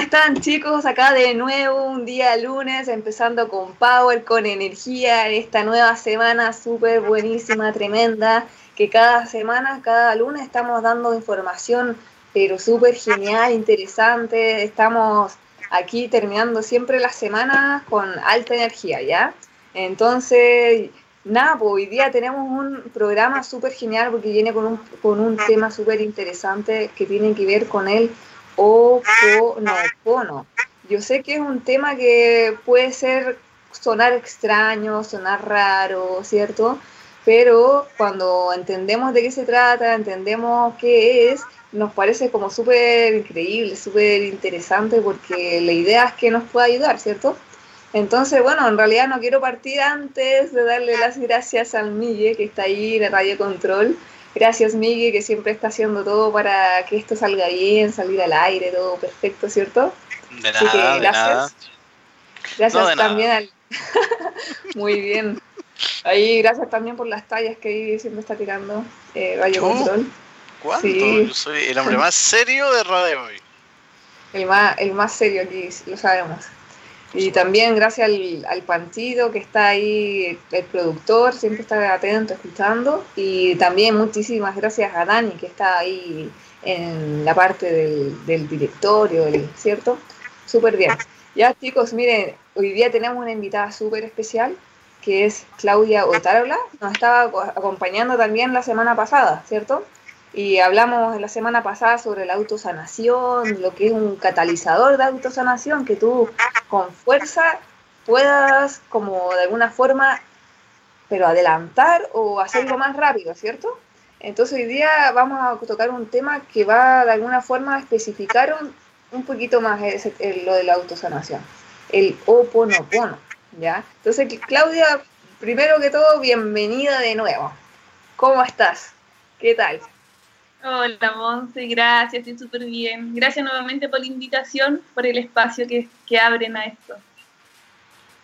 están chicos? Acá de nuevo un día lunes, empezando con Power, con energía, esta nueva semana súper buenísima, tremenda, que cada semana, cada lunes estamos dando información, pero súper genial, interesante, estamos aquí terminando siempre las semanas con alta energía, ¿ya? Entonces, nada, pues hoy día tenemos un programa súper genial porque viene con un, con un tema súper interesante que tiene que ver con el Oponopono. Yo sé que es un tema que puede ser sonar extraño, sonar raro, ¿cierto? Pero cuando entendemos de qué se trata, entendemos qué es, nos parece como súper increíble, súper interesante porque la idea es que nos pueda ayudar, ¿cierto? Entonces, bueno, en realidad no quiero partir antes de darle las gracias al Mille, que está ahí en Radio Control, Gracias, Miguel, que siempre está haciendo todo para que esto salga bien, salir al aire, todo perfecto, ¿cierto? De nada, gracias. Gracias también al... Muy bien. Ahí, gracias también por las tallas que ahí siempre está tirando eh, Radio Control. ¿Cuánto? Yo soy el hombre más serio de radio hoy. El más, el más serio aquí, lo sabemos. Y también gracias al, al Pantido que está ahí, el productor, siempre está atento, escuchando. Y también muchísimas gracias a Dani que está ahí en la parte del, del directorio, ¿cierto? Súper bien. Ya chicos, miren, hoy día tenemos una invitada súper especial que es Claudia Otárola. Nos estaba acompañando también la semana pasada, ¿cierto? Y hablamos la semana pasada sobre la autosanación, lo que es un catalizador de autosanación, que tú con fuerza puedas como de alguna forma, pero adelantar o hacerlo más rápido, ¿cierto? Entonces hoy día vamos a tocar un tema que va de alguna forma a especificar un, poquito más lo de la autosanación, el oponopono, ¿ya? Entonces, Claudia, primero que todo, bienvenida de nuevo. ¿Cómo estás? ¿Qué tal? Hola, Monse, gracias, estoy súper bien. Gracias nuevamente por la invitación, por el espacio que, abren a esto.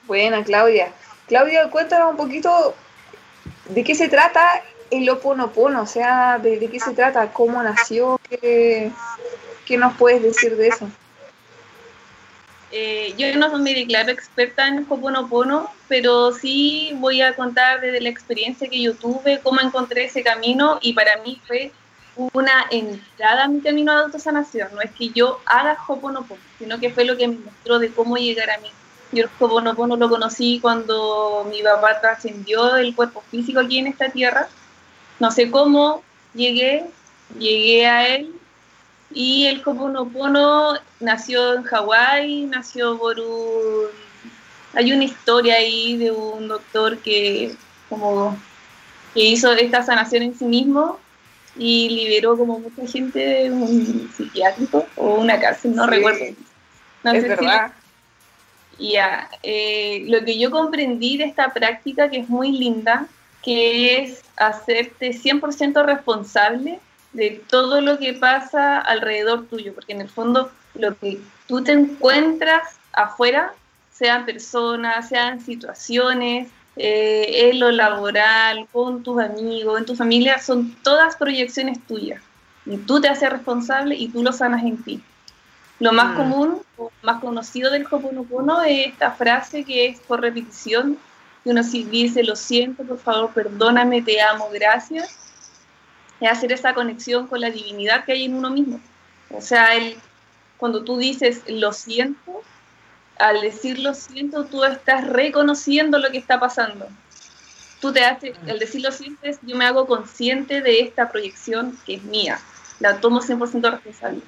Buena, Claudia. Claudia, cuéntanos un poquito de qué se trata el Oponopono, o sea, de, qué se trata, cómo nació, qué, nos puedes decir de eso. Eh, yo no me declaro experta en Oponopono, pero sí voy a contar desde la experiencia que yo tuve, cómo encontré ese camino y para mí fue una entrada a mi camino de autosanación. No es que yo haga Hoponopono, sino que fue lo que me mostró de cómo llegar a mí. Yo el Hoponopono lo conocí cuando mi papá trascendió el cuerpo físico aquí en esta tierra. No sé cómo llegué, llegué a él. Y el Hoponopono nació en Hawái, nació por un... Hay una historia ahí de un doctor que como que hizo esta sanación en sí mismo y liberó como mucha gente de un psiquiátrico o una cárcel, no recuerdo. No es verdad. Ya, eh, lo que yo comprendí de esta práctica, que es muy linda, que es hacerte 100% responsable de todo lo que pasa alrededor tuyo, porque en el fondo lo que tú te encuentras afuera, sean personas, sean situaciones, eh, en lo laboral, con tus amigos, en tu familia, son todas proyecciones tuyas. Y tú te haces responsable y tú lo sanas en ti. Lo más mm. común, o más conocido del Hoponopono es esta frase que es por repetición, que uno dice, lo siento, por favor, perdóname, te amo, gracias. Es hacer esa conexión con la divinidad que hay en uno mismo. O sea, el, cuando tú dices, lo siento, al decir lo siento, tú estás reconociendo lo que está pasando. Tú te haces, al decir lo sientes, yo me hago consciente de esta proyección que es mía. La tomo 100% responsable.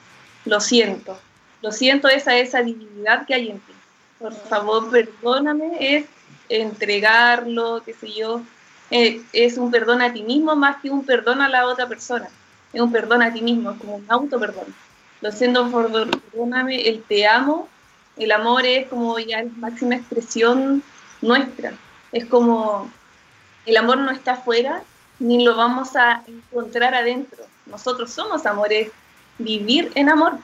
Lo siento. Lo siento esa, esa divinidad que hay en ti. Por favor, perdóname, es entregarlo, qué sé yo. Eh, es un perdón a ti mismo más que un perdón a la otra persona. Es un perdón a ti mismo, es como un auto perdón. Lo siento, perdóname, el te amo el amor es como ya la máxima expresión nuestra. Es como el amor no está afuera ni lo vamos a encontrar adentro. Nosotros somos amores, vivir en amor.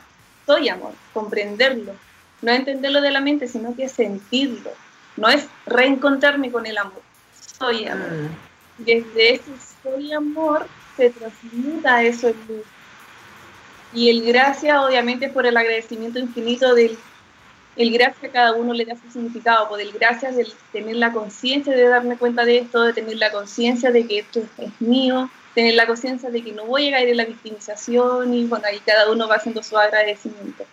Soy amor, comprenderlo. No entenderlo de la mente, sino que sentirlo. No es reencontrarme con el amor. Soy amor. Mm. Desde ese soy amor se transmuta eso en luz. Y el gracias, obviamente, por el agradecimiento infinito del el gracias a cada uno le da su significado, por el gracias de tener la conciencia de darme cuenta de esto, de tener la conciencia de que esto es mío, tener la conciencia de que no voy a caer en la victimización y bueno, ahí cada uno va haciendo su agradecimiento.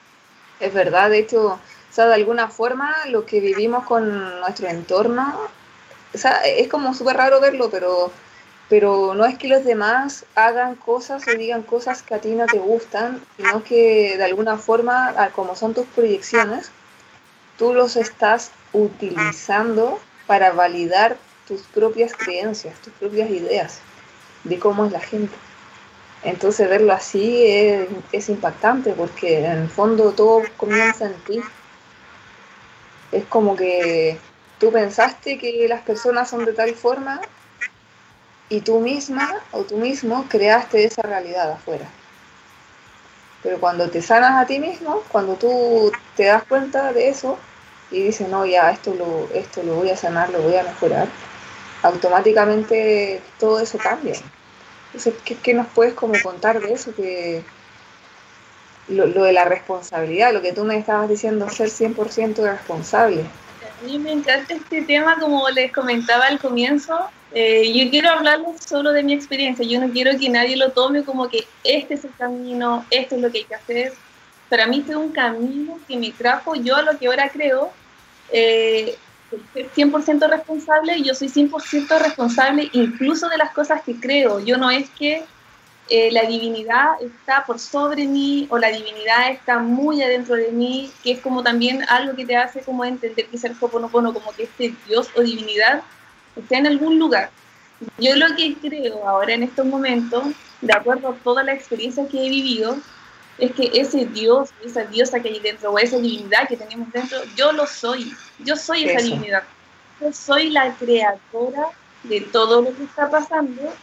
Es verdad, de hecho, o sea, de alguna forma lo que vivimos con nuestro entorno, o sea, es como súper raro verlo, pero, pero no es que los demás hagan cosas o digan cosas que a ti no te gustan, sino que de alguna forma, como son tus proyecciones, tú los estás utilizando para validar tus propias creencias, tus propias ideas de cómo es la gente. Entonces verlo así es, impactante porque en el fondo todo comienza en ti. Es como que tú pensaste que las personas son de tal forma y tú misma o tú mismo creaste esa realidad afuera. Pero cuando te sanas a ti mismo, cuando tú te das cuenta de eso, y dice, no, ya, esto lo, esto lo voy a sanar, lo voy a mejorar, automáticamente todo eso cambia. Entonces, ¿qué, nos puedes como contar de eso? Que lo, de la responsabilidad, lo que tú me estabas diciendo, ser 100% responsable. A mí me encanta este tema, como les comentaba al comienzo. Eh, yo quiero hablarles solo de mi experiencia. Yo no quiero que nadie lo tome como que este es el camino, esto es lo que hay que hacer. Para mí fue un camino que me trajo yo a lo que ahora creo, eh, 100% responsable y yo soy 100% responsable incluso de las cosas que creo. Yo no es que eh, la divinidad está por sobre mí o la divinidad está muy adentro de mí, que es como también algo que te hace como entender que ser Hoponopono, como que este Dios o divinidad está en algún lugar. Yo lo que creo ahora en estos momentos, de acuerdo a toda la experiencia que he vivido, es que ese Dios, esa diosa que hay dentro, o esa divinidad que tenemos dentro, yo lo soy. Yo soy esa divinidad. Yo soy la creadora de todo lo que está pasando.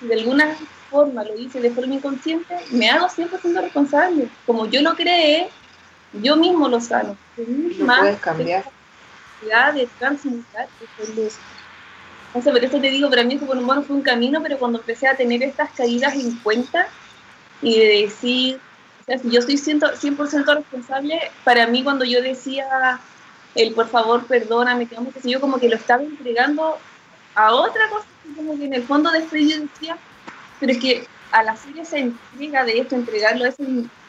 De alguna forma lo hice de forma inconsciente, me hago 100% responsable. Como yo lo creé, yo mismo lo sano. Yo misma puedes cambiar. de transmutar luz. Entonces, por eso te digo, para mí bueno, fue un camino, pero cuando empecé a tener estas caídas en cuenta y de decir, yo estoy 100%, responsable, para mí cuando yo decía el por favor perdóname, que yo como que lo estaba entregando a otra cosa, como que en el fondo de esto yo decía, pero es que al hacer esa entrega de esto, entregarlo, eso,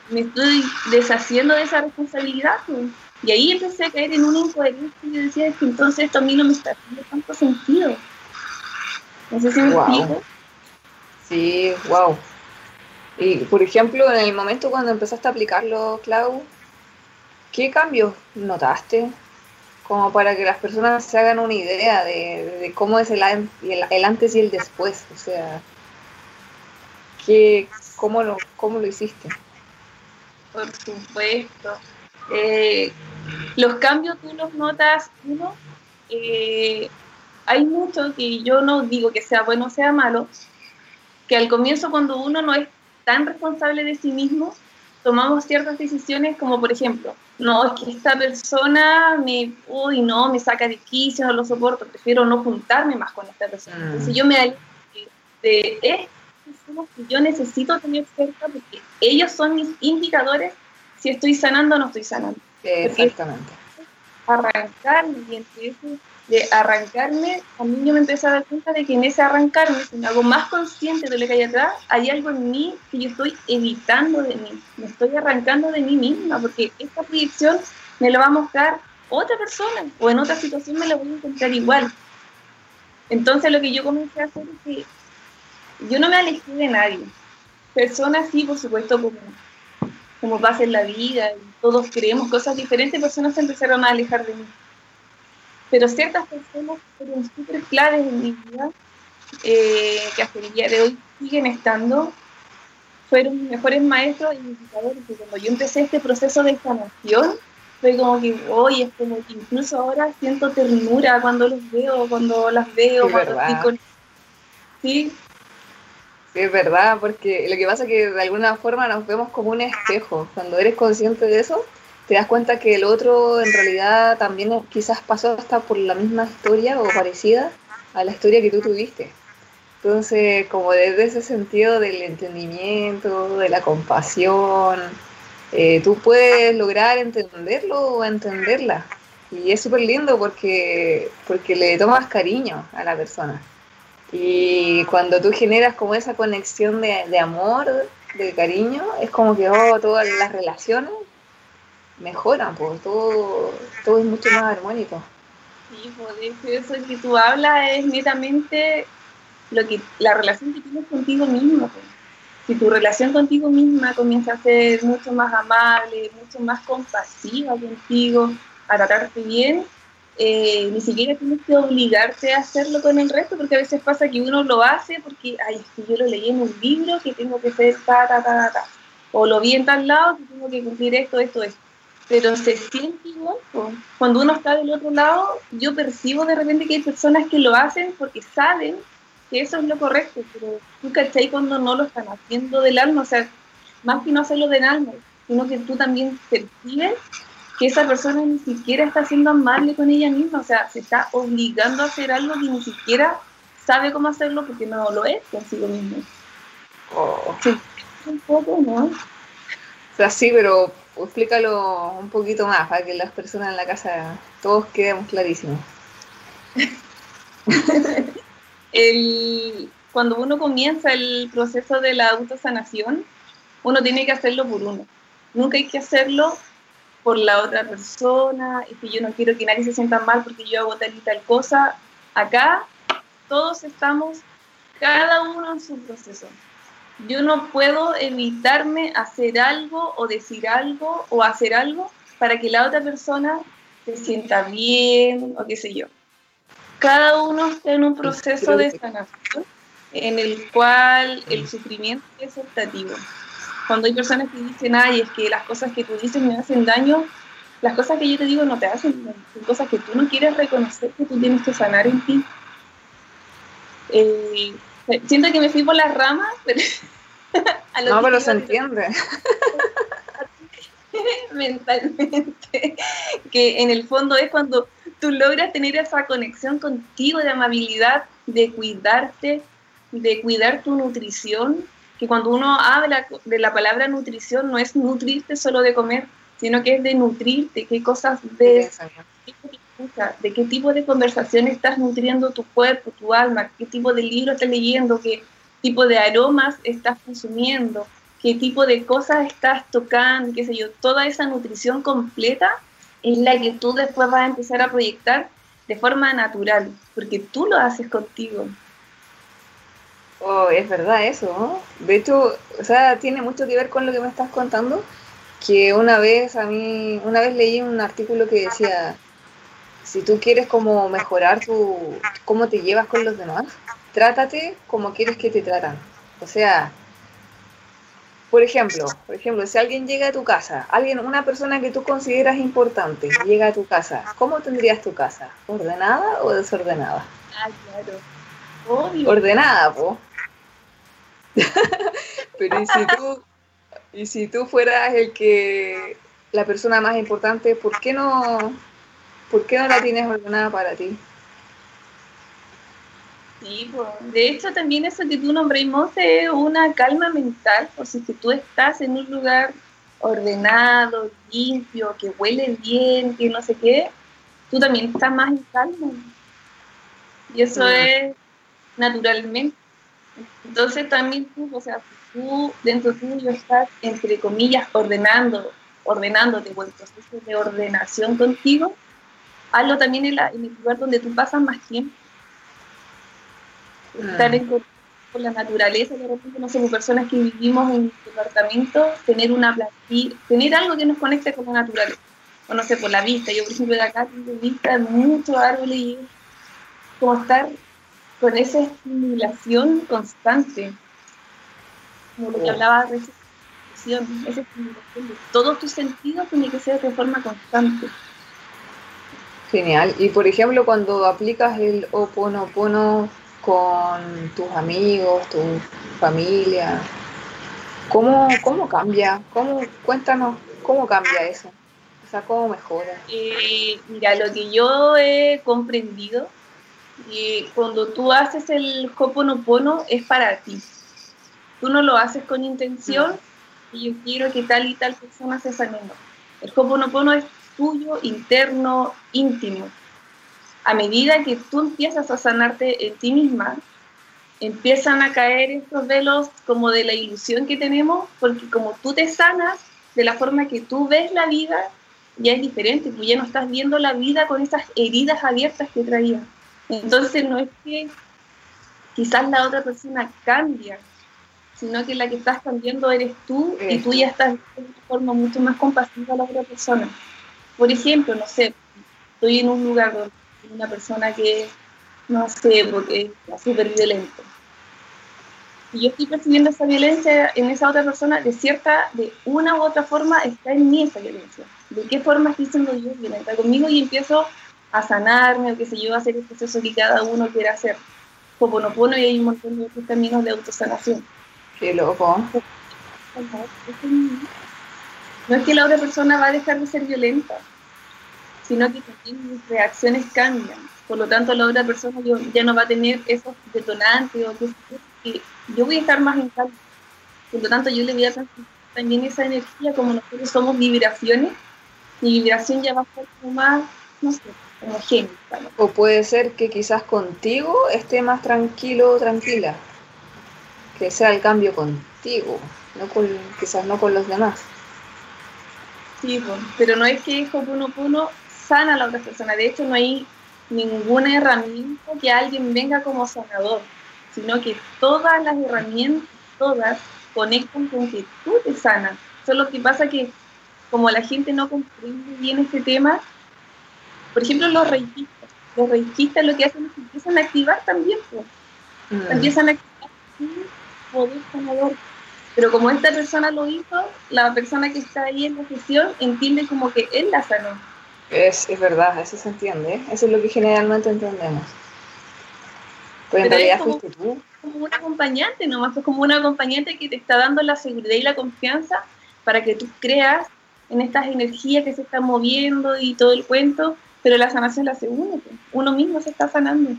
me estoy deshaciendo de esa responsabilidad. Pues. Y ahí empecé a caer en una incoherencia y yo decía, que entonces esto a mí no me está haciendo tanto sentido. No sé si me explico. Sí, wow. Y, por ejemplo, en el momento cuando empezaste a aplicarlo, Clau, ¿qué cambios notaste? Como para que las personas se hagan una idea de, cómo es el, el, antes y el después. O sea, ¿qué, cómo, lo, ¿cómo lo hiciste? Por supuesto. Eh, los cambios tú los notas, uno, eh, hay mucho que yo no digo que sea bueno o sea malo, que al comienzo cuando uno no es tan responsable de sí mismo, tomamos ciertas decisiones como por ejemplo, no, es que esta persona me, uy, no, me saca de quicio, no lo soporto, prefiero no juntarme más con esta persona. Mm. Entonces yo me de personas que yo necesito tener cerca porque ellos son mis indicadores si estoy sanando o no estoy sanando. Exactamente. Arrancar y entre eso de arrancarme, a mí yo me empecé a dar cuenta de que en ese arrancarme, si me hago más consciente de lo que hay atrás, hay algo en mí que yo estoy evitando de mí, me estoy arrancando de mí misma, porque esta proyección me lo va a mostrar otra persona o en otra situación me la voy a encontrar igual. Entonces lo que yo comencé a hacer es que yo no me alejé de nadie. Personas sí, por supuesto, como, como pasa en la vida, todos creemos cosas diferentes, personas se empezaron a alejar de mí pero ciertas personas fueron súper claves en mi vida, eh, que hasta el día de hoy siguen estando, fueron mis mejores maestros y indicadores, que cuando yo empecé este proceso de sanación, fue como que, hoy es como que incluso ahora siento ternura cuando los veo, cuando las veo, cuando estoy con... Sí. Sí, es verdad, porque lo que pasa es que de alguna forma nos vemos como un espejo. Cuando eres consciente de eso, te das cuenta que el otro en realidad también quizás pasó hasta por la misma historia o parecida a la historia que tú tuviste. Entonces, como desde ese sentido del entendimiento, de la compasión, eh, tú puedes lograr entenderlo o entenderla. Y es súper lindo porque, porque le tomas cariño a la persona. Y cuando tú generas como esa conexión de, de amor, de cariño, es como que oh, todas las relaciones mejoran, pues todo, todo es mucho más armónico. Sí, pues eso que tú hablas es netamente lo que, la relación que tienes contigo mismo. Pues. Si tu relación contigo misma comienza a ser mucho más amable, mucho más compasiva contigo, a tratarte bien, eh, ni siquiera tienes que obligarte a hacerlo con el resto, porque a veces pasa que uno lo hace porque, ay, que yo lo leí en un libro que tengo que hacer ta, ta, ta, ta, o lo vi en tal lado que tengo que cumplir esto, esto, esto. Pero se siente igual, cuando uno está del otro lado, yo percibo de repente que hay personas que lo hacen porque saben que eso es lo correcto, pero tú cachai cuando no lo están haciendo del alma, o sea, más que no hacerlo del alma, sino que tú también percibes que esa persona ni siquiera está siendo amable con ella misma, o sea, se está obligando a hacer algo que ni siquiera sabe cómo hacerlo porque no lo es consigo mismo. Oh. Sí, un poco, ¿no? O sea, sí, pero explícalo un poquito más para que las personas en la casa todos quedemos clarísimos. el, cuando uno comienza el proceso de la autosanación, uno tiene que hacerlo por uno. Nunca hay que hacerlo por la otra persona, y que yo no quiero que nadie se sienta mal porque yo hago tal y tal cosa. Acá todos estamos, cada uno en su proceso. Yo no puedo evitarme hacer algo o decir algo o hacer algo para que la otra persona se sienta bien o qué sé yo. Cada uno está en un proceso de sanación en el cual el sufrimiento es optativo cuando hay personas que dicen, ay, es que las cosas que tú dices me hacen daño, las cosas que yo te digo no te hacen daño, son cosas que tú no quieres reconocer que tú tienes que sanar en ti. Eh, siento que me fui por las ramas, pero... no, pero se entiende. mentalmente, que en el fondo es cuando tú logras tener esa conexión contigo de amabilidad, de cuidarte, de cuidar tu nutrición, que cuando uno habla de la palabra nutrición no es nutrirte solo de comer, sino que es de nutrirte, qué cosas ves, de qué tipo de conversación estás nutriendo tu cuerpo, tu alma, qué tipo de libro estás leyendo, qué tipo de aromas estás consumiendo, qué tipo de cosas estás tocando, qué sé yo, toda esa nutrición completa es la que tú después vas a empezar a proyectar de forma natural, porque tú lo haces contigo. Oh, es verdad eso, ¿no? De hecho, o sea, tiene mucho que ver con lo que me estás contando, que una vez a mí, una vez leí un artículo que decía, si tú quieres como mejorar tu, cómo te llevas con los demás, trátate como quieres que te tratan. O sea, por ejemplo, por ejemplo, si alguien llega a tu casa, alguien, una persona que tú consideras importante, llega a tu casa, ¿cómo tendrías tu casa? ¿Ordenada o desordenada? Ah, claro. Ordenada, po. Pero ¿y si tú, y si tú fueras el que la persona más importante, ¿por qué no, por qué no la tienes ordenada para ti? Sí, pues, de hecho también eso que tú nombramos es una calma mental, por si tú estás en un lugar ordenado, limpio, que huele bien, que no sé qué, tú también estás más en calma. Y eso mm. es naturalmente. Entonces también tú, o sea, tú dentro tuyo estás, entre comillas, ordenando, ordenándote o el proceso de ordenación contigo, hazlo también en, el lugar donde tú pasas más tiempo. Estar en con la naturaleza, de repente, no somos personas que vivimos en departamento, tener una plantilla, tener algo que nos conecte con la naturaleza. O no sé, por la vista. Yo, por ejemplo, de acá tengo vista de muchos árboles y como estar con esa estimulación constante, como lo que oh. hablaba de esa estimulación, esa estimulación de todos tus sentidos tiene que ser de forma constante. Genial. Y por ejemplo, cuando aplicas el Oponopono con tus amigos, tu familia, ¿cómo, cómo cambia? ¿Cómo, cuéntanos, ¿cómo cambia eso? O sea, ¿cómo mejora? Eh, mira, lo que yo he comprendido cuando tú haces el Hoponopono es para ti. Tú no lo haces con intención y yo quiero que tal y tal persona se sane. El Hoponopono es tuyo, interno, íntimo. A medida que tú empiezas a sanarte en ti misma, empiezan a caer estos velos como de la ilusión que tenemos, porque como tú te sanas, de la forma que tú ves la vida, ya es diferente, tú ya no estás viendo la vida con esas heridas abiertas que traía. Entonces no es que quizás la otra persona cambia, sino que la que estás cambiando eres tú y tú ya estás de forma mucho más compasiva a la otra persona. Por ejemplo, no sé, estoy en un lugar donde una persona que, no sé, porque es súper violento. Y yo estoy percibiendo esa violencia en esa otra persona, de cierta, de una u otra forma está en mí esa violencia. ¿De qué forma estoy siendo yo violenta conmigo? Y empiezo a sanarme, o qué sé yo, a hacer el proceso que cada uno quiera hacer. Hoponopono y hay un montón de otros caminos de autosanación. Qué loco. No es que la otra persona va a dejar de ser violenta, sino que también mis reacciones cambian. Por lo tanto, la otra persona ya no va a tener esos detonantes o que, yo voy a estar más en calma. Por lo tanto, yo le voy a transmitir también esa energía, como nosotros somos vibraciones, mi vibración ya va a ser como más, no sé, homogénea. O puede ser que quizás contigo esté más tranquilo o tranquila. Que sea el cambio contigo, no con, quizás no con los demás. Sí, pero no es que Hoponopono sana a la otra persona. De hecho, no hay ninguna herramienta que alguien venga como sanador, sino que todas las herramientas, todas, conectan con que tú te sanas. Solo que pasa que como la gente no comprende bien este tema, por ejemplo, los reikistas, los reikistas lo que hacen es que empiezan a activar también, pues. mm. empiezan a activar un poder sanador pero como esta persona lo hizo, la persona que está ahí en la sesión entiende como que él la sanó. Es, es verdad, eso se entiende. Eso es lo que generalmente entendemos. Pues en realidad como, fuiste tú. Como un acompañante nomás, pues como un acompañante que te está dando la seguridad y la confianza para que tú creas en estas energías que se están moviendo y todo el cuento, pero la sanación la hace uno, uno mismo se está sanando.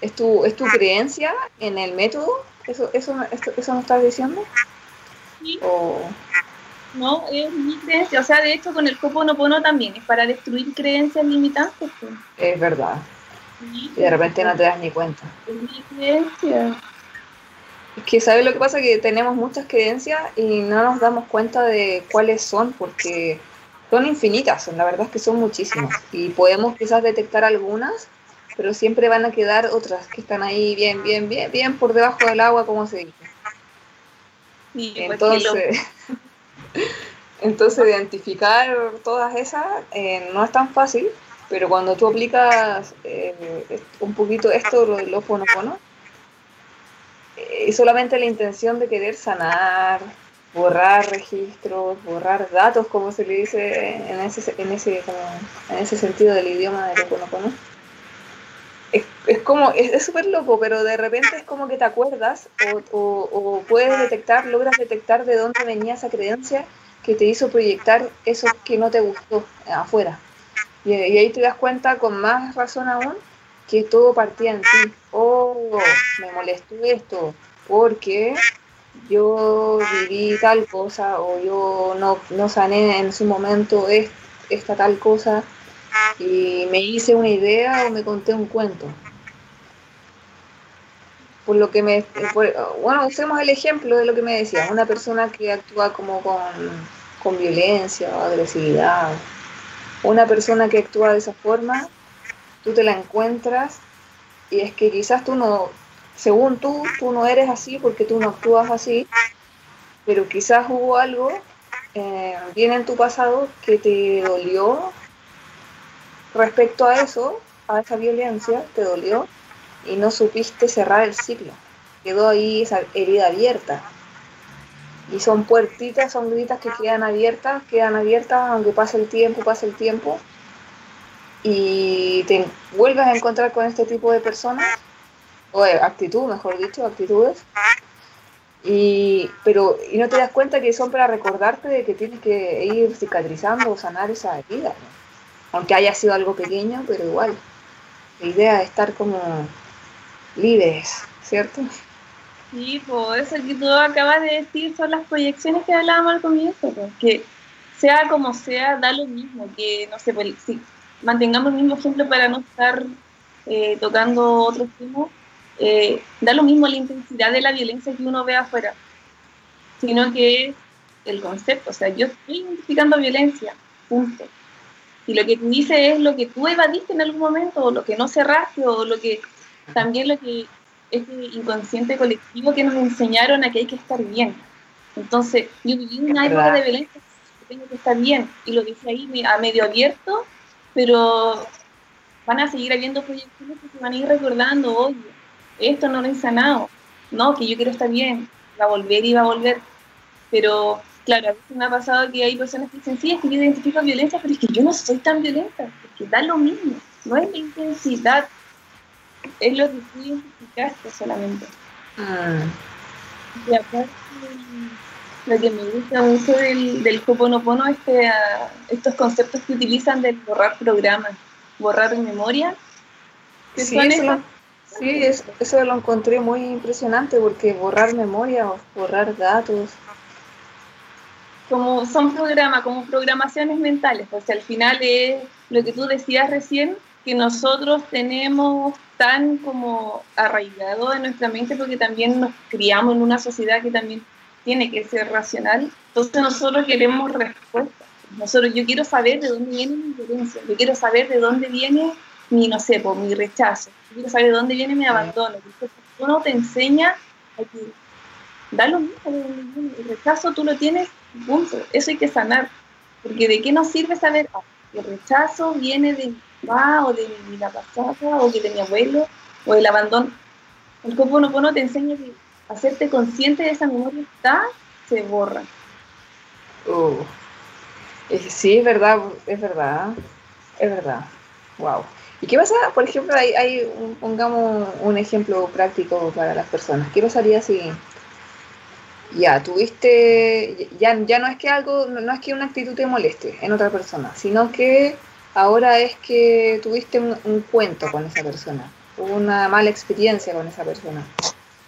¿Es tu, ¿Es tu creencia en el método ¿Eso, eso, eso no estás diciendo? Sí. No, es mi creencia. O sea, de hecho, con el Hoponopono también es para destruir creencias limitantes. Pues. Es verdad. Y de repente no te das ni cuenta. Es mi creencia. Es que, ¿sabes lo que pasa? Que tenemos muchas creencias y no nos damos cuenta de cuáles son, porque son infinitas, la verdad es que son muchísimas. Y podemos quizás detectar algunas, pero siempre van a quedar otras que están ahí bien, bien, bien, bien por debajo del agua, como se dice. Entonces, entonces identificar todas esas eh, no es tan fácil, pero cuando tú aplicas eh, un poquito esto, lo del ofonofono, eh, y solamente la intención de querer sanar, borrar registros, borrar datos, como se le dice en ese, en ese, en ese sentido del idioma del ofonofono, es, como, es súper loco, pero de repente es como que te acuerdas o, o, puedes detectar, logras detectar de dónde venía esa creencia que te hizo proyectar eso que no te gustó afuera. Y, ahí te das cuenta con más razón aún que todo partía en ti. Oh, me molestó esto, porque yo viví tal cosa o yo no, no sané en su momento esta tal cosa y me hice una idea o me conté un cuento. Por lo que me. bueno, usemos el ejemplo de lo que me decía. Una persona que actúa como con, con violencia o agresividad. Una persona que actúa de esa forma, tú te la encuentras y es que quizás tú no, según tú, tú no eres así porque tú no actúas así, pero quizás hubo algo eh, bien en tu pasado que te dolió respecto a eso, a esa violencia, te dolió y no supiste cerrar el ciclo. Quedó ahí esa herida abierta. Y son puertitas, son gritas que quedan abiertas, quedan abiertas aunque pase el tiempo, pase el tiempo. Y te vuelves a encontrar con este tipo de personas, o de actitud, mejor dicho, actitudes. Y, pero, y no te das cuenta que son para recordarte de que tienes que ir cicatrizando o sanar esa herida. ¿no? Aunque haya sido algo pequeño, pero igual. la idea de estar como libres, ¿cierto? Sí, pues eso que tú acabas de decir son las proyecciones que hablábamos al comienzo, que sea como sea, da lo mismo, que no sé, pues, si mantengamos el mismo ejemplo para no estar eh, tocando otros temas, eh, da lo mismo la intensidad de la violencia que uno ve afuera, sino que es el concepto, o sea, yo estoy identificando violencia, punto. Y lo que tú dices es lo que tú evadiste en algún momento, o lo que no cerraste, o lo que también lo que ese inconsciente colectivo que nos enseñaron a que hay que estar bien. Entonces, yo viví una época de violencia, tengo que estar bien, y lo dije ahí a medio abierto, pero van a seguir habiendo proyecciones que se van a ir recordando, oye, esto no lo he sanado, no, que yo quiero estar bien, va a volver y va a volver. Pero, claro, a veces me ha pasado que hay personas que dicen, sí, es que yo identifico violencia, pero es que yo no soy tan violenta, es que da lo mismo, no es la intensidad, es lo que tú identificaste solamente. Ah. Y aparte, lo que me gusta mucho del, del Hoponopono es que ah, estos conceptos que utilizan de borrar programas, borrar memoria, que sí, eso, lo, sí eso lo encontré muy impresionante porque borrar memoria, borrar datos. Como son programas, como programaciones mentales, pues al final es lo que tú decías recién, que nosotros tenemos tan como arraigado en nuestra mente porque también nos criamos en una sociedad que también tiene que ser racional. Entonces nosotros queremos respuestas. Nosotros, yo quiero saber de dónde viene mi violencia, yo quiero saber de dónde viene mi, no sé, por mi rechazo, yo quiero saber de dónde viene mi abandono. uno te enseña a que da lo mismo. El rechazo tú lo tienes, punto. Eso hay que sanar. Porque de qué nos sirve saber ah, el rechazo viene de o de mi vida pasada, o de mi abuelo, o del abandono. El no te enseña que hacerte consciente de esa memoria está, se borra. Uh, sí, es verdad, es verdad, es verdad. Wow. ¿Y qué pasa, por ejemplo, hay pongamos un ejemplo práctico para las personas? ¿Qué pasaría si ya tuviste, ya, ya no es que algo, no es que una actitud te moleste en otra persona, sino que ahora es que tuviste un, cuento con esa persona, una mala experiencia con esa persona.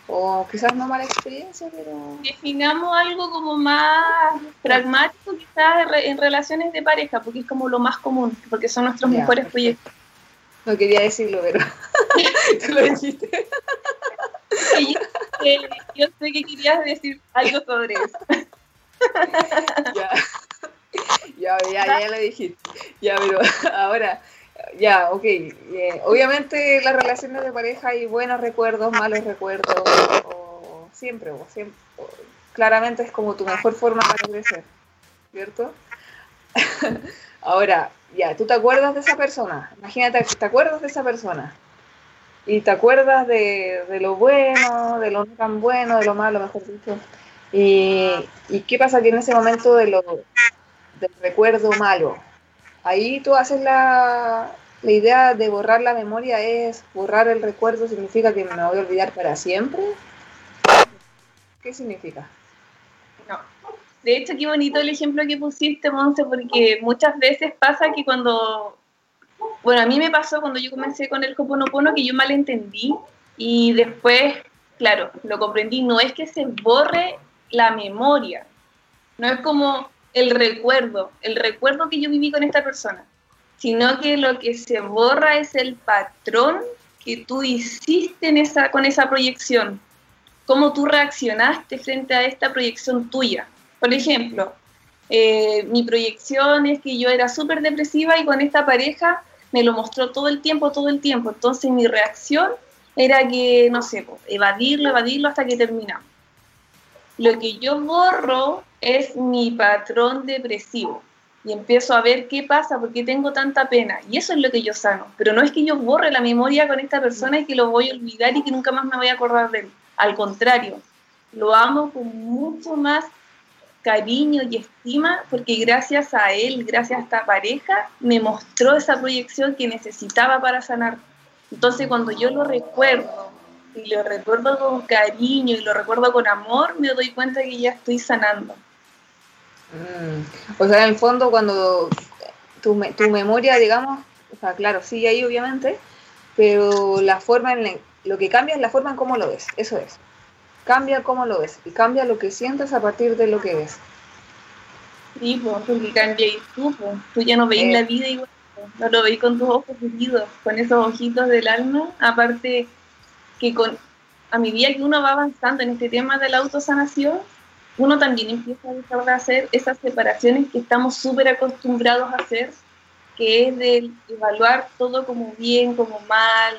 O quizás no mala experiencia, pero... Definamos algo como más pragmático quizás en relaciones de pareja, porque es como lo más común, porque son nuestros mejores proyectos. No quería decirlo, pero tú lo dijiste. yo, sé que querías decir algo sobre eso. ya ya, ya, ya lo dijiste. Ya, pero ahora, ya, ok. obviamente las relaciones de pareja hay buenos recuerdos, malos recuerdos, siempre, o siempre. claramente es como tu mejor forma para crecer, ¿cierto? ahora, ya, tú te acuerdas de esa persona. Imagínate, te acuerdas de esa persona. Y te acuerdas de, de lo bueno, de lo tan bueno, de lo malo, mejor dicho. Y, y, qué pasa que en ese momento de lo, del recuerdo malo. Ahí tú haces la, la idea de borrar la memoria es borrar el recuerdo significa que me voy a olvidar para siempre. ¿Qué significa? No. De hecho, qué bonito el ejemplo que pusiste, Monse, porque muchas veces pasa que cuando, bueno, a mí me pasó cuando yo comencé con el Hoponopono que yo mal entendí y después, claro, lo comprendí, no es que se borre la memoria, no es como el recuerdo, el recuerdo que yo viví con esta persona, sino que lo que se borra es el patrón que tú hiciste con esa proyección, cómo tú reaccionaste frente a esta proyección tuya. Por ejemplo, eh, mi proyección es que yo era súper depresiva y con esta pareja me lo mostró todo el tiempo, todo el tiempo. Entonces mi reacción era que, no sé, evadirlo, evadirlo hasta que terminamos. Lo que yo borro es mi patrón depresivo y empiezo a ver qué pasa, por qué tengo tanta pena. Y eso es lo que yo sano. Pero no es que yo borre la memoria con esta persona y que lo voy a olvidar y que nunca más me voy a acordar de él. Al contrario, lo amo con mucho más cariño y estima porque gracias a él, gracias a esta pareja, me mostró esa proyección que necesitaba para sanar. Entonces cuando yo lo recuerdo y lo recuerdo con cariño y lo recuerdo con amor, me doy cuenta que ya estoy sanando. Mm. O sea, en el fondo, cuando tu, tu memoria, digamos, o sea, claro, sigue ahí obviamente, pero la forma en lo que cambia es la forma en cómo lo ves, eso es. Cambia cómo lo ves y cambia lo que sientes a partir de lo que ves. Sí, pues, porque cambia y tú, pues. tú ya no veis la eh. vida igual, no lo veis con tus ojos vividos, con esos ojitos del alma, aparte que con a medida que uno va avanzando en este tema de la autosanación, uno también empieza a dejar de hacer esas separaciones que estamos súper acostumbrados a hacer, que es de evaluar todo como bien, como mal,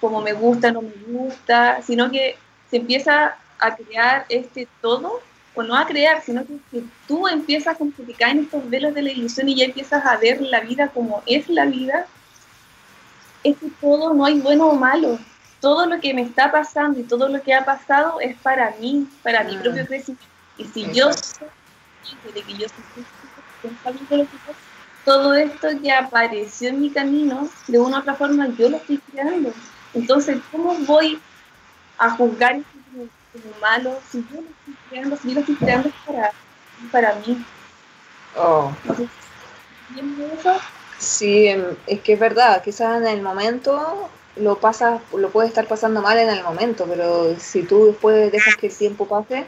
como me gusta, no me gusta, sino que se empieza a crear este todo, o no a crear, sino que, que tú empiezas a simplificar en estos velos de la ilusión y ya empiezas a ver la vida como es la vida, este todo no hay bueno o malo, todo lo que me está pasando y todo lo que ha pasado es para mí, para mi propio mm. crecimiento. Y si yo soy de que yo soy todo esto que apareció en mi camino, de una u otra forma yo lo estoy creando. Entonces, ¿cómo voy a juzgar como malo si yo lo estoy creando, si yo lo estoy creando para, para mí? Oh. eso? Sí, em, es que es verdad, quizás en el momento lo pasas, lo puedes estar pasando mal en el momento, pero si tú después dejas que el tiempo pase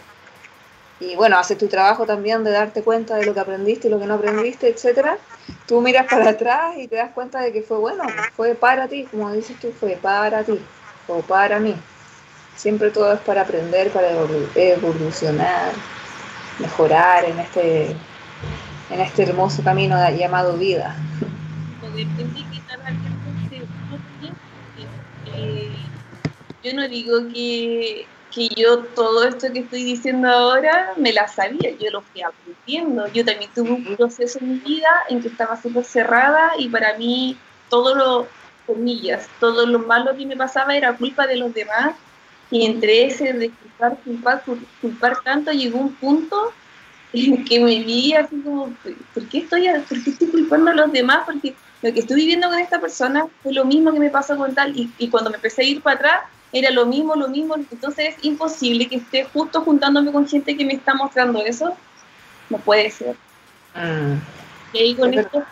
y bueno, haces tu trabajo también de darte cuenta de lo que aprendiste y lo que no aprendiste, etcétera, tú miras para atrás y te das cuenta de que fue bueno, fue para ti, como dices tú, fue para ti o para mí. Siempre todo es para aprender, para evolucionar, mejorar en este en este hermoso camino llamado vida. yo no digo que, que, yo todo esto que estoy diciendo ahora me la sabía, yo lo fui aprendiendo. Yo también tuve un proceso en mi vida en que estaba súper cerrada y para mí todo lo, comillas, todo lo malo que me pasaba era culpa de los demás y entre ese de culpar, culpar, culpar tanto llegó un punto en que me vi así como, ¿por qué estoy, por qué estoy culpando a los demás? Porque lo que estoy viviendo con esta persona fue lo mismo que me pasó con tal, y, y cuando me empecé a ir para atrás, era lo mismo, lo mismo, entonces es imposible que esté justo juntándome con gente que me está mostrando eso, no puede ser. Mm. Y ahí con esto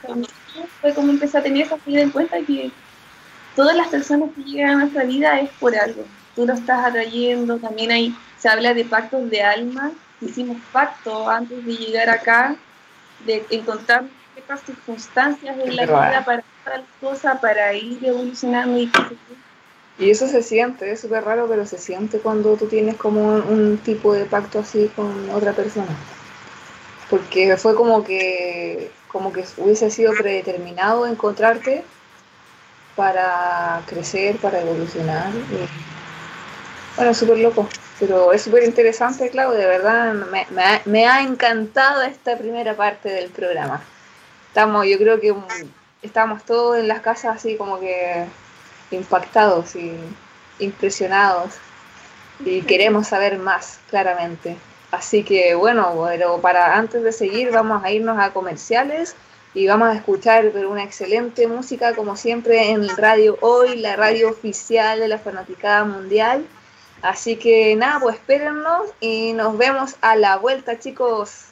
fue como empecé a tener esa vida en cuenta que todas las personas que llegan a nuestra vida es por algo, tú lo estás atrayendo, también ahí se habla de pactos de alma, hicimos pacto antes de llegar acá, de encontrar ciertas circunstancias en la vida para tal cosa, para ir evolucionando y y eso se siente, es súper raro, pero se siente cuando tú tienes como un, tipo de pacto así con otra persona. Porque fue como que, como que hubiese sido predeterminado encontrarte para crecer, para evolucionar. Bueno, súper loco, pero es súper interesante, claro, de verdad me, me ha encantado esta primera parte del programa estamos, yo creo que estamos todos en las casas así como que impactados y impresionados y queremos saber más claramente. Así que bueno, pero para antes de seguir vamos a irnos a comerciales y vamos a escuchar una excelente música como siempre en Radio Hoy, la radio oficial de la Fanaticada Mundial. Así que nada, pues espérennos y nos vemos a la vuelta chicos.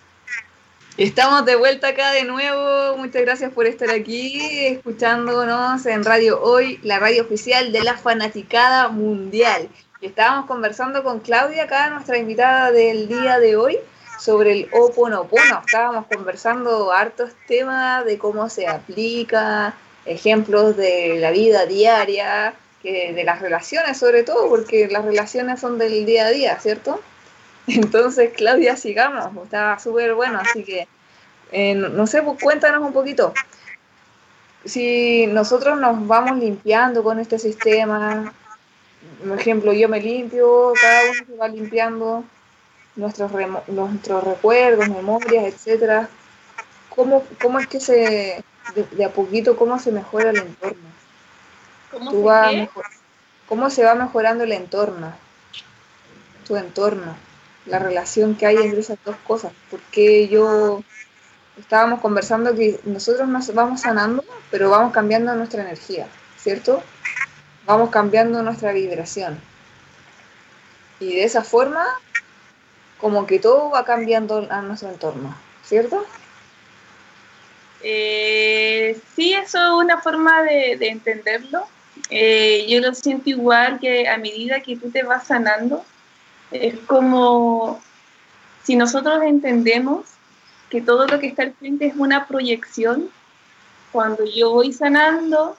Estamos de vuelta acá de nuevo. Muchas gracias por estar aquí escuchándonos en Radio Hoy, la radio oficial de la Fanaticada Mundial. estábamos conversando con Claudia, acá nuestra invitada del día de hoy, sobre el Oponopono. Estábamos conversando hartos temas de cómo se aplica, ejemplos de la vida diaria, de las relaciones sobre todo, porque las relaciones son del día a día, ¿cierto? Entonces, Claudia, sigamos, está súper bueno, así que, eh, no sé, pues cuéntanos un poquito. Si nosotros nos vamos limpiando con este sistema, por ejemplo, yo me limpio, cada uno se va limpiando nuestros, nuestros recuerdos, memorias, etcétera. ¿Cómo, ¿Cómo es que se, de, a poquito, cómo se mejora el entorno? ¿Cómo, se ¿Cómo se va mejorando el entorno? Tu entorno la relación que hay entre esas dos cosas, porque yo estábamos conversando que nosotros nos vamos sanando, pero vamos cambiando nuestra energía, ¿cierto? Vamos cambiando nuestra vibración. Y de esa forma, como que todo va cambiando a nuestro entorno, ¿cierto? Eh, sí, eso es una forma de, entenderlo. Eh, yo lo siento igual que a medida que tú te vas sanando, es como si nosotros entendemos que todo lo que está al frente es una proyección, cuando yo voy sanando,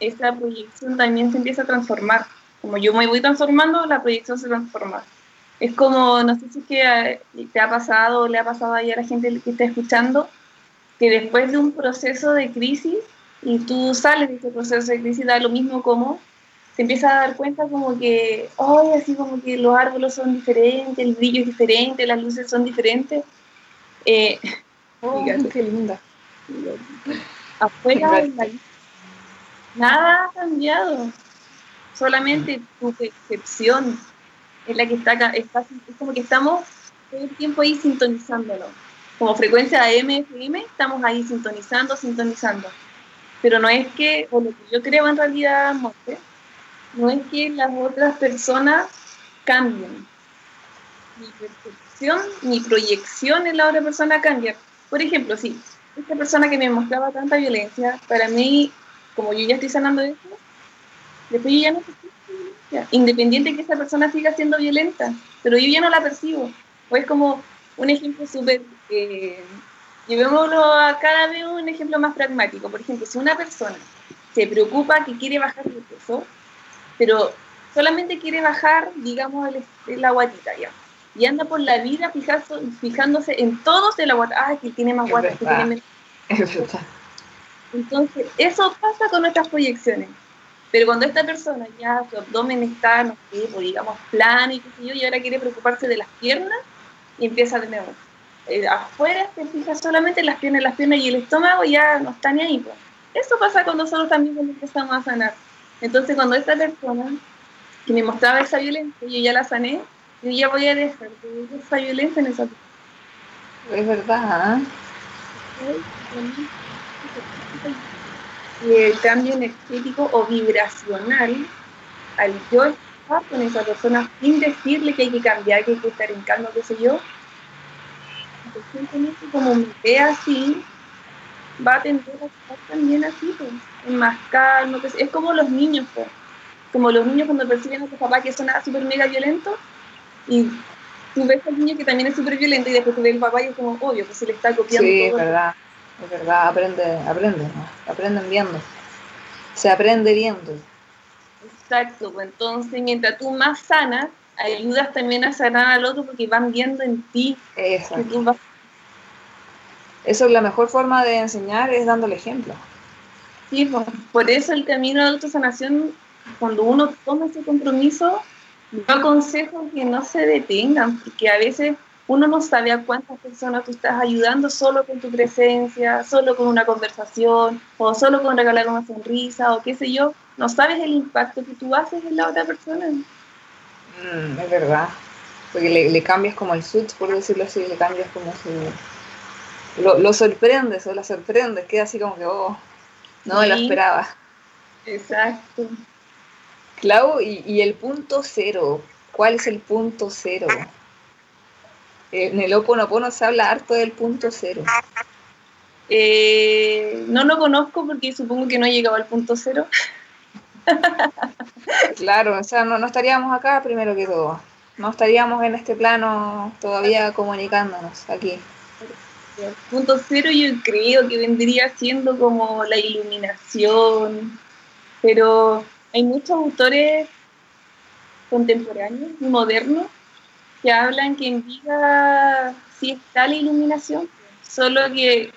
esa proyección también se empieza a transformar. Como yo me voy transformando, la proyección se transforma. Es como, no sé si es que eh, te ha pasado o le ha pasado ahí a la gente que está escuchando, que después de un proceso de crisis, y tú sales de ese proceso de crisis, da lo mismo como te empiezas a dar cuenta como que, hoy así como que los árboles son diferentes, el brillo es diferente, las luces son diferentes. Eh, oh, qué linda. Afuera nada ha cambiado, solamente tu percepción es la que está acá, es como que estamos todo el tiempo ahí sintonizándonos. Como frecuencia AM, FM, estamos ahí sintonizando, sintonizando. Pero no es que, o lo que yo creo en realidad, no es que las otras personas cambien. Mi percepción, mi proyección en la otra persona cambia. Por ejemplo, si esta persona que me mostraba tanta violencia, para mí, como yo ya estoy sanando eso, después yo ya no violencia. Independiente de que esa persona siga siendo violenta, pero yo ya no la percibo. O es como un ejemplo súper... Eh, llevémoslo a cada vez un ejemplo más pragmático. Por ejemplo, si una persona se preocupa que quiere bajar de peso, pero solamente quiere bajar, digamos, el, la guatita, ya. Y anda por la vida fijándose en todos de la guata. Ah, que tiene más guata, que tiene menos. Entonces, eso pasa con nuestras proyecciones. Pero cuando esta persona ya su abdomen está, no sé, pues, digamos, plano y qué sé yo, y ahora quiere preocuparse de las piernas, y empieza de nuevo. Eh, afuera se fija solamente en las piernas, las piernas y el estómago ya no está ni ahí. Pues. Eso pasa con nosotros también cuando empezamos a sanar. Entonces, cuando esta persona que me mostraba esa violencia, yo ya la sané, yo ya voy a dejar de esa violencia en esa Es verdad. Y el cambio energético o vibracional, al yo estar con esa persona sin decirle que hay que cambiar, que hay que estar en calma, qué sé yo, como me ve así, va a tender a estar también así, pues, en más calmo, es como los niños, pues. como los niños cuando perciben a sus papás que son súper mega violentos, y tú ves al niño que también es súper violento y después tú ves al papá y es como, obvio, que se le está copiando sí, es verdad, es verdad, aprende, aprende, aprenden viendo, se aprende viendo. Exacto, pues entonces mientras tú más sanas, ayudas también a sanar al otro porque van viendo en ti Exacto. Eso es la mejor forma de enseñar, es dándole ejemplo. Sí, por eso el camino de autosanación, cuando uno toma ese compromiso, yo aconsejo que no se detengan, porque a veces uno no sabe a cuántas personas tú estás ayudando solo con tu presencia, solo con una conversación, o solo con regalar una sonrisa, o qué sé yo. No sabes el impacto que tú haces en la otra persona. Mm, es verdad. Porque le, cambias como el switch, por decirlo así, le cambias como su... Lo, lo sorprendes o la sorprendes, queda así como que, oh, no lo esperaba. Exacto. Clau, y, el punto cero, ¿cuál es el punto cero? En el Oponopono se habla harto del punto cero. Eh, no lo conozco porque supongo que no he llegado al punto cero. claro, o sea, no, no estaríamos acá primero que todo. No estaríamos en este plano todavía comunicándonos aquí. El punto cero yo creo que vendría siendo como la iluminación, pero hay muchos autores contemporáneos y modernos que hablan que en vida sí está la iluminación, solo que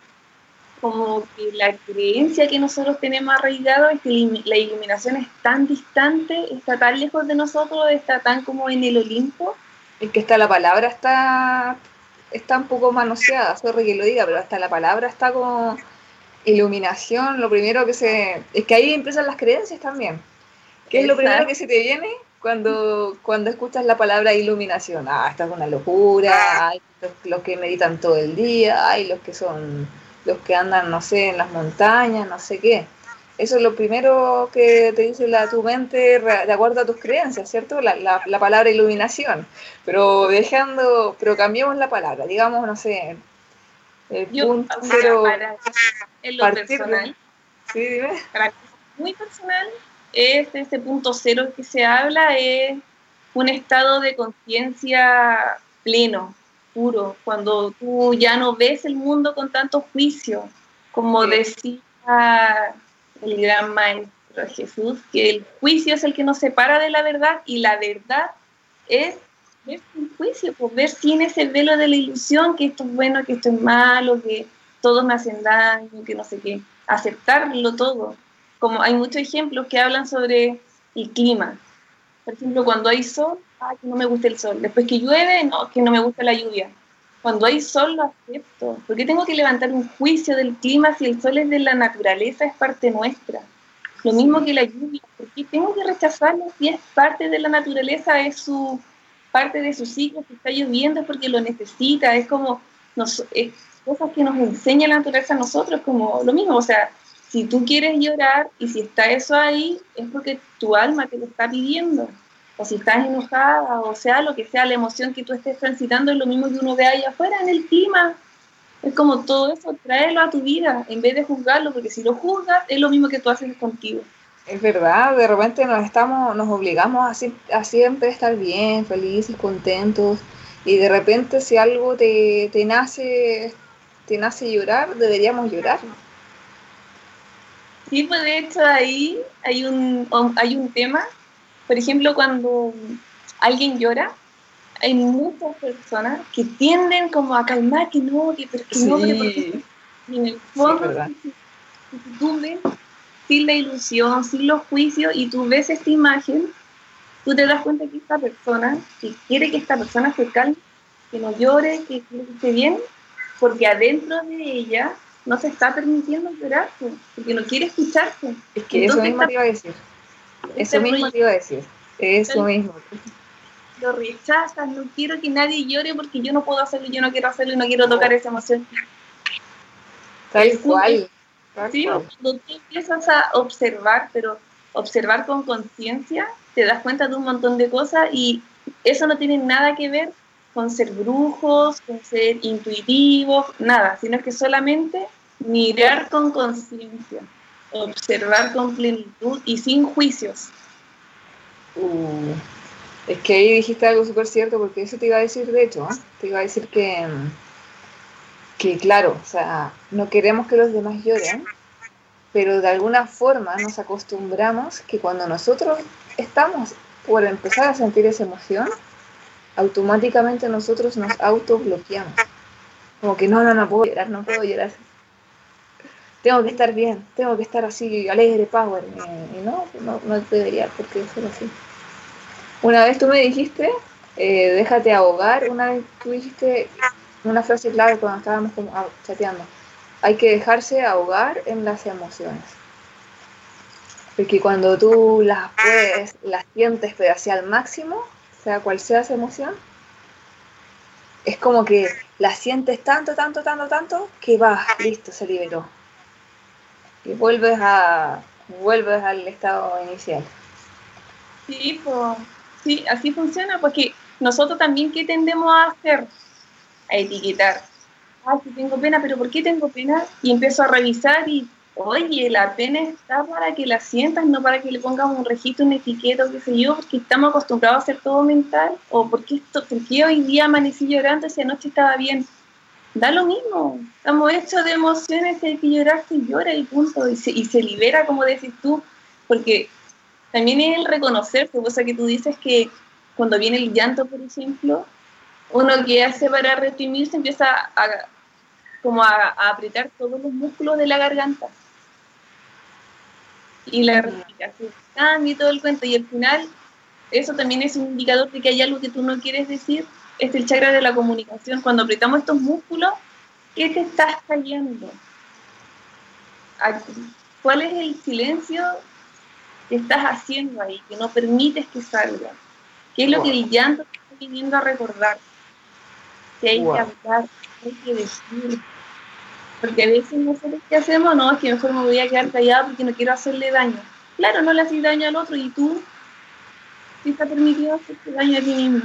como que la creencia que nosotros tenemos arraigado es que la iluminación es tan distante, está tan lejos de nosotros, está tan como en el Olimpo. Es que está la palabra está, está un poco manoseada, sorry que lo diga, pero hasta la palabra está como iluminación, lo primero que se... Es que ahí empiezan las creencias también. ¿Qué es lo primero que se te viene cuando, cuando escuchas la palabra iluminación? Ah, esta es una locura, hay los que meditan todo el día, hay los que son los que andan, no sé, en las montañas, no sé qué. Eso es lo primero que te dice la, tu mente de acuerdo a tus creencias, ¿cierto? La, la, palabra iluminación. Pero dejando, pero cambiemos la palabra, digamos, no sé, el punto cero. en lo personal, sí, dime. muy personal, es ese punto cero que se habla, es un estado de conciencia pleno, puro, cuando tú ya no ves el mundo con tanto juicio, como decía el gran maestro Jesús, que el juicio es el que nos separa de la verdad y la verdad es ver sin juicio, pues ver sin ese velo de la ilusión que esto es bueno, que esto es malo, que todos me hacen daño, que no sé qué, aceptarlo todo. Como hay muchos ejemplos que hablan sobre el clima. Por ejemplo, cuando hay sol, ah, que no me gusta el sol. Después que llueve, no, que no me gusta la lluvia. Cuando hay sol lo acepto. ¿Por qué tengo que levantar un juicio del clima si el sol es de la naturaleza, es parte nuestra? Lo mismo que la lluvia. ¿Por qué tengo que rechazarlo si es parte de la naturaleza, es su parte de su ciclo? Si está lloviendo es porque lo necesita. Es como nos, cosas que nos enseña la naturaleza a nosotros, como lo mismo. O sea, si tú quieres llorar y si está eso ahí, es porque tu alma te lo está pidiendo o si estás enojada, o sea, lo que sea la emoción que tú estés transitando, es lo mismo que uno ve allá afuera en el clima. Es como todo eso, tráelo a tu vida en vez de juzgarlo, porque si lo juzgas, es lo mismo que tú haces contigo. Es verdad, de repente nos estamos, nos obligamos a, a siempre estar bien, felices, contentos, y de repente si algo te, te nace, te nace llorar, deberíamos llorar. Sí, pues de hecho ahí hay un, hay un tema por ejemplo, cuando alguien llora, hay muchas personas que tienden como a calmar que no, que, pero que no, pero porque en el fondo, si, tú ves sin la ilusión, sin los juicios, y tú ves esta imagen, tú te das cuenta que esta persona, que quiere que esta persona se calme, que no llore, que, que esté bien, porque adentro de ella no se está permitiendo llorar, porque no quiere escucharse. Es que eso mismo te iba a decir eso mismo te iba a decir. Eso mismo. Lo rechazas, no quiero que nadie llore porque yo no puedo hacerlo, yo no quiero hacerlo y no quiero tocar esa emoción. Tal cual. sí, cuando tú empiezas a observar, pero observar con conciencia, te das cuenta de un montón de cosas y eso no tiene nada que ver con ser brujos, con ser intuitivos, nada, sino que solamente mirar con conciencia observar con plenitud y sin juicios. Uh, es que ahí dijiste algo súper cierto, porque eso te iba a decir, de hecho, ¿eh? te iba a decir que, que, claro, o sea, no queremos que los demás lloren, pero de alguna forma nos acostumbramos que cuando nosotros estamos por empezar a sentir esa emoción, automáticamente nosotros nos autobloqueamos. Como que no, no, no puedo llorar, no puedo llorar tengo que estar bien, tengo que estar así, alegre, power. Y no, no, no debería, porque ser así. Una vez tú me dijiste, eh, déjate ahogar, una vez tú dijiste una frase clave cuando estábamos chateando, hay que dejarse ahogar en las emociones. Porque cuando tú las puedes, las sientes pero hacia el máximo, sea cual sea esa emoción, es como que la sientes tanto, tanto, tanto, tanto, que va, listo, se liberó y vuelves a vuelves al estado inicial. Sí, pues, sí, así funciona, porque nosotros también, ¿qué tendemos a hacer? A etiquetar. Ah, sí tengo pena, pero ¿por qué tengo pena? Y empiezo a revisar y, oye, la pena está para que la sientas, no para que le pongamos un registro, una etiqueta qué sé yo, porque estamos acostumbrados a hacer todo mental, o porque, esto, porque hoy día amanecí llorando y anoche estaba bien da lo mismo. Estamos hechos de emociones hay que llorar, se llora y punto. Y se, y se libera, como decís tú, porque también es el reconocerse, cosa que tú dices que cuando viene el llanto, por ejemplo, uno que hace para reprimirse empieza a, como a, apretar todos los músculos de la garganta. Y la respiración y todo el cuento. Y al final, eso también es un indicador de que hay algo que tú no quieres decir es el chakra de la comunicación. Cuando apretamos estos músculos, ¿qué te estás cayendo? ¿Cuál es el silencio que estás haciendo ahí, que no permites que salga? ¿Qué es lo que el llanto te está viniendo a recordar? Que hay que hablar, hay que decir. Porque a veces no sabes qué hacemos, no, es que mejor me voy a quedar callada porque no quiero hacerle daño. Claro, no le haces daño al otro y tú, si está permitido hacerte daño a ti mismo.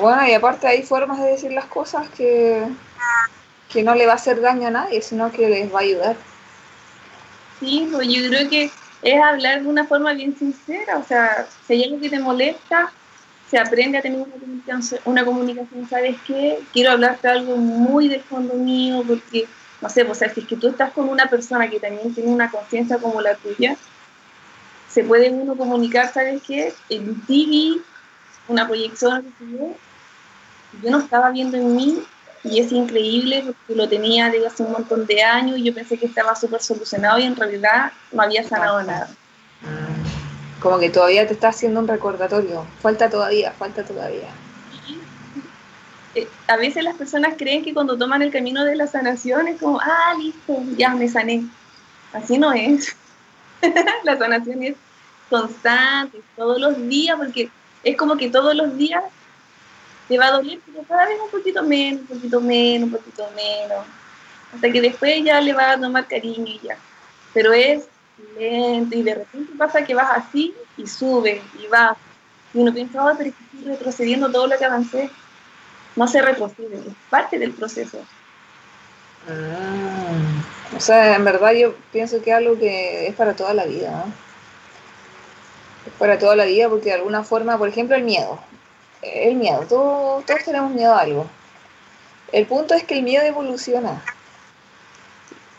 Bueno, y aparte hay formas de decir las cosas que, no le va a hacer daño a nadie, sino que les va a ayudar. Sí, pues yo creo que es hablar de una forma bien sincera, o sea, si hay algo que te molesta, se aprende a tener una comunicación, una comunicación ¿sabes qué? Quiero hablarte algo muy del fondo mío, porque, no sé, pues, o sea, si es que tú estás con una persona que también tiene una conciencia como la tuya, se puede uno comunicar, ¿sabes qué? En TV, una proyección, yo, no estaba viendo en mí y es increíble porque lo tenía desde hace un montón de años y yo pensé que estaba súper solucionado y en realidad no había sanado nada. Como que todavía te está haciendo un recordatorio. Falta todavía, falta todavía. Eh, a veces las personas creen que cuando toman el camino de la sanación es como, ah, listo, ya me sané. Así no es. la sanación es constante, todos los días, porque es como que todos los días te va a doler, pero cada vez un poquito menos, un poquito menos, un poquito menos, hasta que después ya le va a tomar cariño y ya. Pero es lento y de repente pasa que vas así y sube y va. Y uno piensa, oh, pero estoy retrocediendo todo lo que avancé. No se retrocede, es parte del proceso. Ah, o sea, en verdad yo pienso que algo que es para toda la vida. Es para toda la vida porque de alguna forma, por ejemplo, el miedo el miedo, todos, todos tenemos miedo a algo. El punto es que el miedo evoluciona.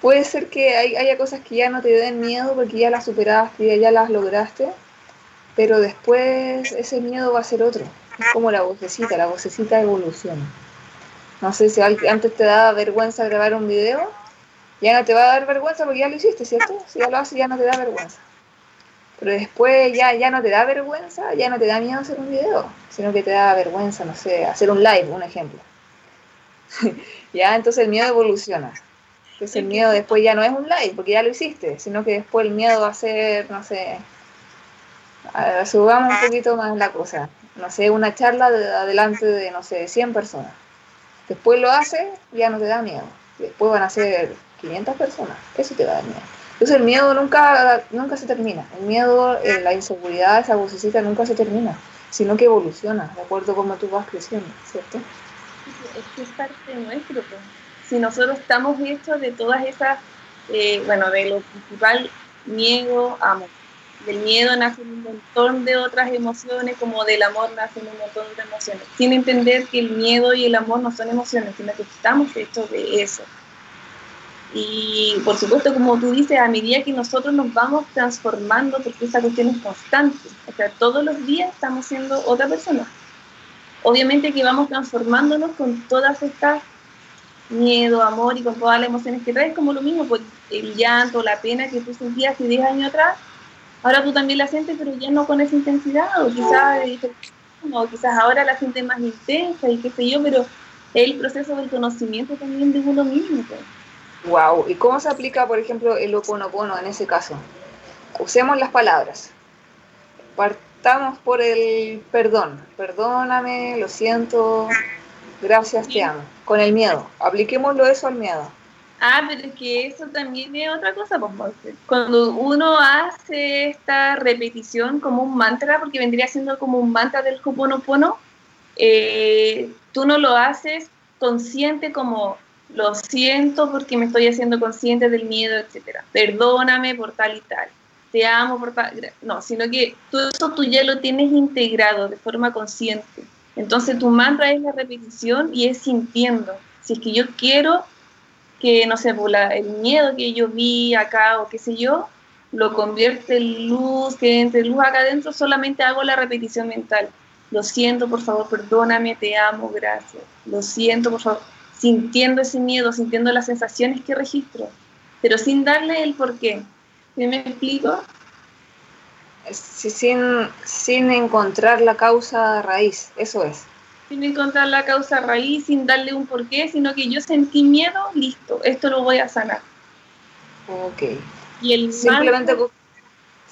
Puede ser que haya cosas que ya no te den miedo porque ya las superaste, ya las lograste, pero después ese miedo va a ser otro. Es como la vocecita, la vocecita evoluciona. No sé si antes te daba vergüenza grabar un video, ya no te va a dar vergüenza porque ya lo hiciste, ¿cierto? Si ya lo haces, ya no te da vergüenza. Pero después ya, ya no te da vergüenza, ya no te da miedo hacer un video, sino que te da vergüenza, no sé, hacer un live, un ejemplo. ya, entonces el miedo evoluciona. Entonces el miedo después ya no es un live, porque ya lo hiciste, sino que después el miedo va a ser, no sé, subamos un poquito más la cosa. No sé, una charla de adelante de, no sé, 100 personas. Después lo haces, ya no te da miedo. Después van a ser 500 personas. Eso te va a dar miedo. Entonces el miedo nunca, nunca se termina. El miedo, eh, la inseguridad, esa vocecita nunca se termina, sino que evoluciona de acuerdo a cómo tú vas creciendo, ¿cierto? Es que es parte nuestro. Pues. Si nosotros estamos hechos de todas esas, eh, bueno, de lo principal, miedo, amor. Del miedo nace un montón de otras emociones, como del amor nacen un montón de emociones. Sin entender que el miedo y el amor no son emociones, sino que estamos hechos de eso. Y por supuesto, como tú dices, a medida que nosotros nos vamos transformando, porque esa cuestión es constante, o sea, todos los días estamos siendo otra persona. Obviamente que vamos transformándonos con todas estas miedo, amor y con todas las emociones que traes, como lo mismo, pues el llanto, la pena que tú sentías hace 10 años atrás, ahora tú también la sientes, pero ya no con esa intensidad, o quizás, o quizás ahora la sientes más intensa y qué sé yo, pero el proceso del conocimiento también de uno mismo. Pues. Wow. ¿Y cómo se aplica, por ejemplo, el oponopono en ese caso? Usemos las palabras. Partamos por el perdón. Perdóname, lo siento, gracias, te amo. Con el miedo. Apliquémoslo eso al miedo. Ah, pero es que eso también es otra cosa, pues, Cuando uno hace esta repetición como un mantra, porque vendría siendo como un mantra del Hoponopono, eh, tú no lo haces consciente como lo siento porque me estoy haciendo consciente del miedo, etcétera. Perdóname por tal y tal. Te amo por tal. No, sino que todo eso tú ya lo tienes integrado de forma consciente. Entonces tu mantra es la repetición y es sintiendo. Si es que yo quiero que, no sé, el miedo que yo vi acá o qué sé yo, lo convierte en luz, que entre luz acá adentro, solamente hago la repetición mental. Lo siento, por favor, perdóname, te amo, gracias. Lo siento, por favor sintiendo ese miedo, sintiendo las sensaciones que registro, pero sin darle el por qué. ¿Me explico? sin, sin encontrar la causa raíz, eso es. Sin encontrar la causa raíz, sin darle un porqué, sino que yo sentí miedo, listo, esto lo voy a sanar. Ok. Y el Simplemente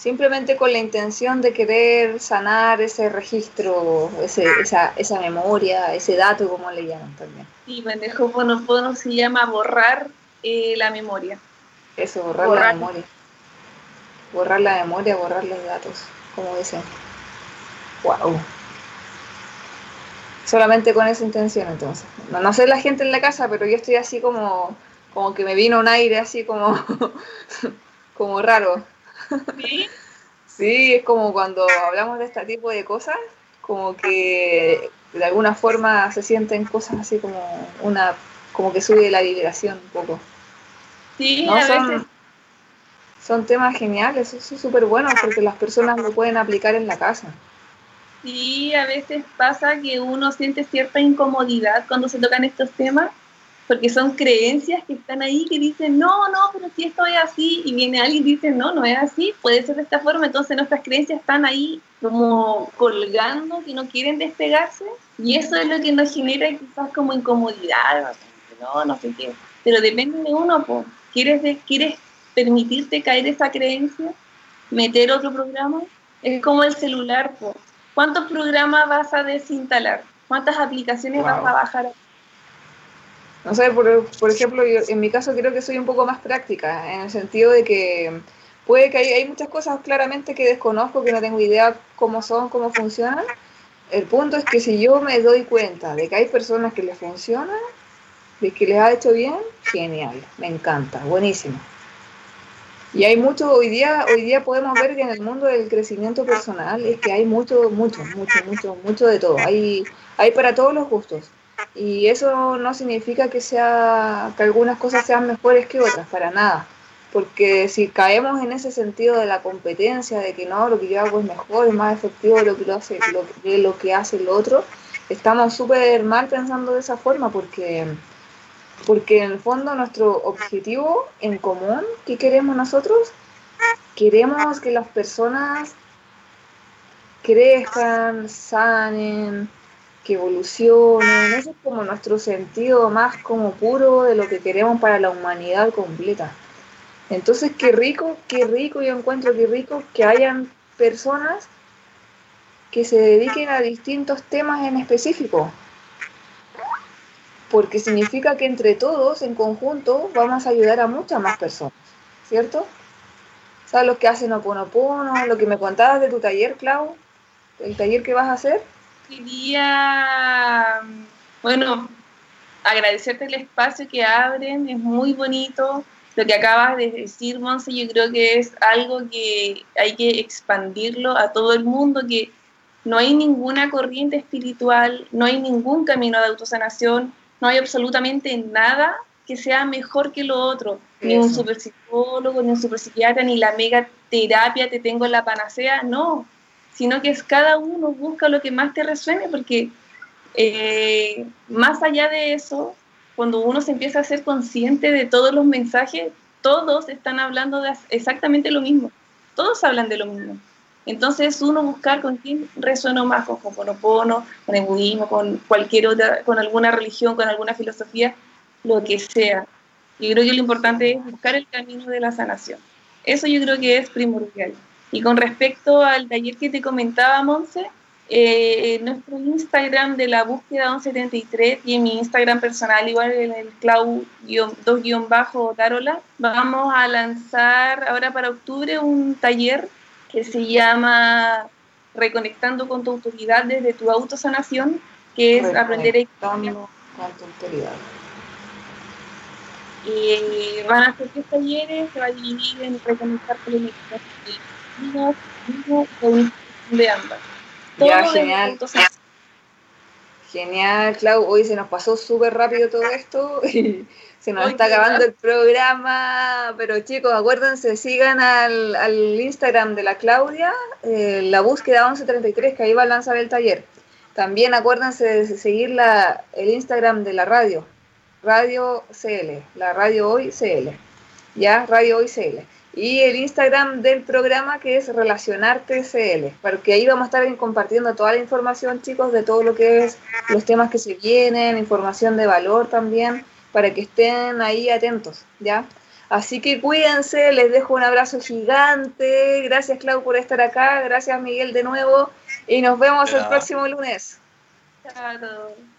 simplemente con la intención de querer sanar ese registro, ese, esa, esa memoria, ese dato, como le llaman también. Sí, pendejo, bueno, bueno, se llama borrar eh, la memoria. Eso, borrar, la memoria. Borrar la memoria, borrar los datos, como dicen. Wow. Solamente con esa intención entonces. No, no sé la gente en la casa, pero yo estoy así como, como que me vino un aire así como, como raro. ¿Sí? sí, es como cuando hablamos de este tipo de cosas, como que de alguna forma se sienten cosas así como una, como que sube la vibración un poco. Sí, a son, veces. son temas geniales, es súper bueno porque las personas lo pueden aplicar en la casa. Sí, a veces pasa que uno siente cierta incomodidad cuando se tocan estos temas, porque son creencias que están ahí que dicen, no, no, pero si esto es así, y viene alguien y dice, no, no es así, puede ser de esta forma, entonces nuestras creencias están ahí como colgando, que no quieren despegarse, y eso es lo que nos genera quizás como incomodidad, no, no sé qué, pero depende de uno, pues, ¿quieres, de, ¿quieres permitirte caer esa creencia? ¿Meter otro programa? Es como el celular, pues ¿Cuántos programas vas a desinstalar? ¿Cuántas aplicaciones vas a bajar? No sé, por, por ejemplo, yo, en mi caso creo que soy un poco más práctica, en el sentido de que puede que hay, hay, muchas cosas claramente que desconozco, que no tengo idea cómo son, cómo funcionan. El punto es que si yo me doy cuenta de que hay personas que les funciona, de que les ha hecho bien, genial, me encanta, buenísimo. Y hay mucho, hoy día, hoy día podemos ver que en el mundo del crecimiento personal es que hay mucho, mucho, mucho, mucho, mucho de todo. Hay, hay para todos los gustos. Y eso no significa que sea, que algunas cosas sean mejores que otras, para nada. Porque si caemos en ese sentido de la competencia, de que no, lo que yo hago es mejor, es más efectivo lo que lo hace, lo, de lo que hace el otro, estamos súper mal pensando de esa forma porque porque en el fondo nuestro objetivo en común, ¿qué queremos nosotros? Queremos que las personas crezcan, sanen, que evolucionen. Ese es como nuestro sentido más como puro de lo que queremos para la humanidad completa. Entonces, qué rico, qué rico, yo encuentro qué rico que hayan personas que se dediquen a distintos temas en específico porque significa que entre todos, en conjunto, vamos a ayudar a muchas más personas, ¿cierto? ¿Sabes lo que hacen Oponopono? Lo que me contabas de tu taller, Clau, el taller que vas a hacer. Quería, bueno, agradecerte el espacio que abren, es muy bonito. Lo que acabas de decir, Monse, yo creo que es algo que hay que expandirlo a todo el mundo, que no hay ninguna corriente espiritual, no hay ningún camino de autosanación, no hay absolutamente nada que sea mejor que lo otro. Ni un super psicólogo, ni un super psiquiatra, ni la mega terapia te tengo en la panacea, no. Sino que es cada uno busca lo que más te resuene, porque eh, más allá de eso, cuando uno se empieza a ser consciente de todos los mensajes, todos están hablando de exactamente lo mismo. Todos hablan de lo mismo. Entonces uno buscar con quién resuena más, con Ho'oponopono, con el budismo, con cualquier otra, con alguna religión, con alguna filosofía, lo que sea. Yo creo que lo importante es buscar el camino de la sanación. Eso yo creo que es primordial. Y con respecto al taller que te comentaba, Monse, eh, nuestro Instagram de la búsqueda 173 y en mi Instagram personal, igual en el clau-2-tarola, vamos a lanzar ahora para octubre un taller que se llama Reconectando con tu autoridad desde tu autosanación, que es aprender a con tu autoridad. Y van a ser tres talleres, se va a dividir en reconectar con el de ambas. ya, genial. Genial, Clau. Hoy se nos pasó súper rápido todo esto y se nos está acabando el programa, pero chicos, acuérdense, sigan al, al Instagram de la Claudia, eh, la búsqueda 1133, que ahí va a lanzar el taller. También acuérdense de seguir la, el Instagram de la radio, Radio CL, la Radio Hoy CL, ya, Radio Hoy CL. Y el Instagram del programa que es Relacionarte CL, porque ahí vamos a estar compartiendo toda la información, chicos, de todo lo que es los temas que se vienen, información de valor también para que estén ahí atentos, ¿ya? Así que cuídense, les dejo un abrazo gigante. Gracias, Clau, por estar acá. Gracias, Miguel, de nuevo. Y nos vemos el próximo lunes. Chao.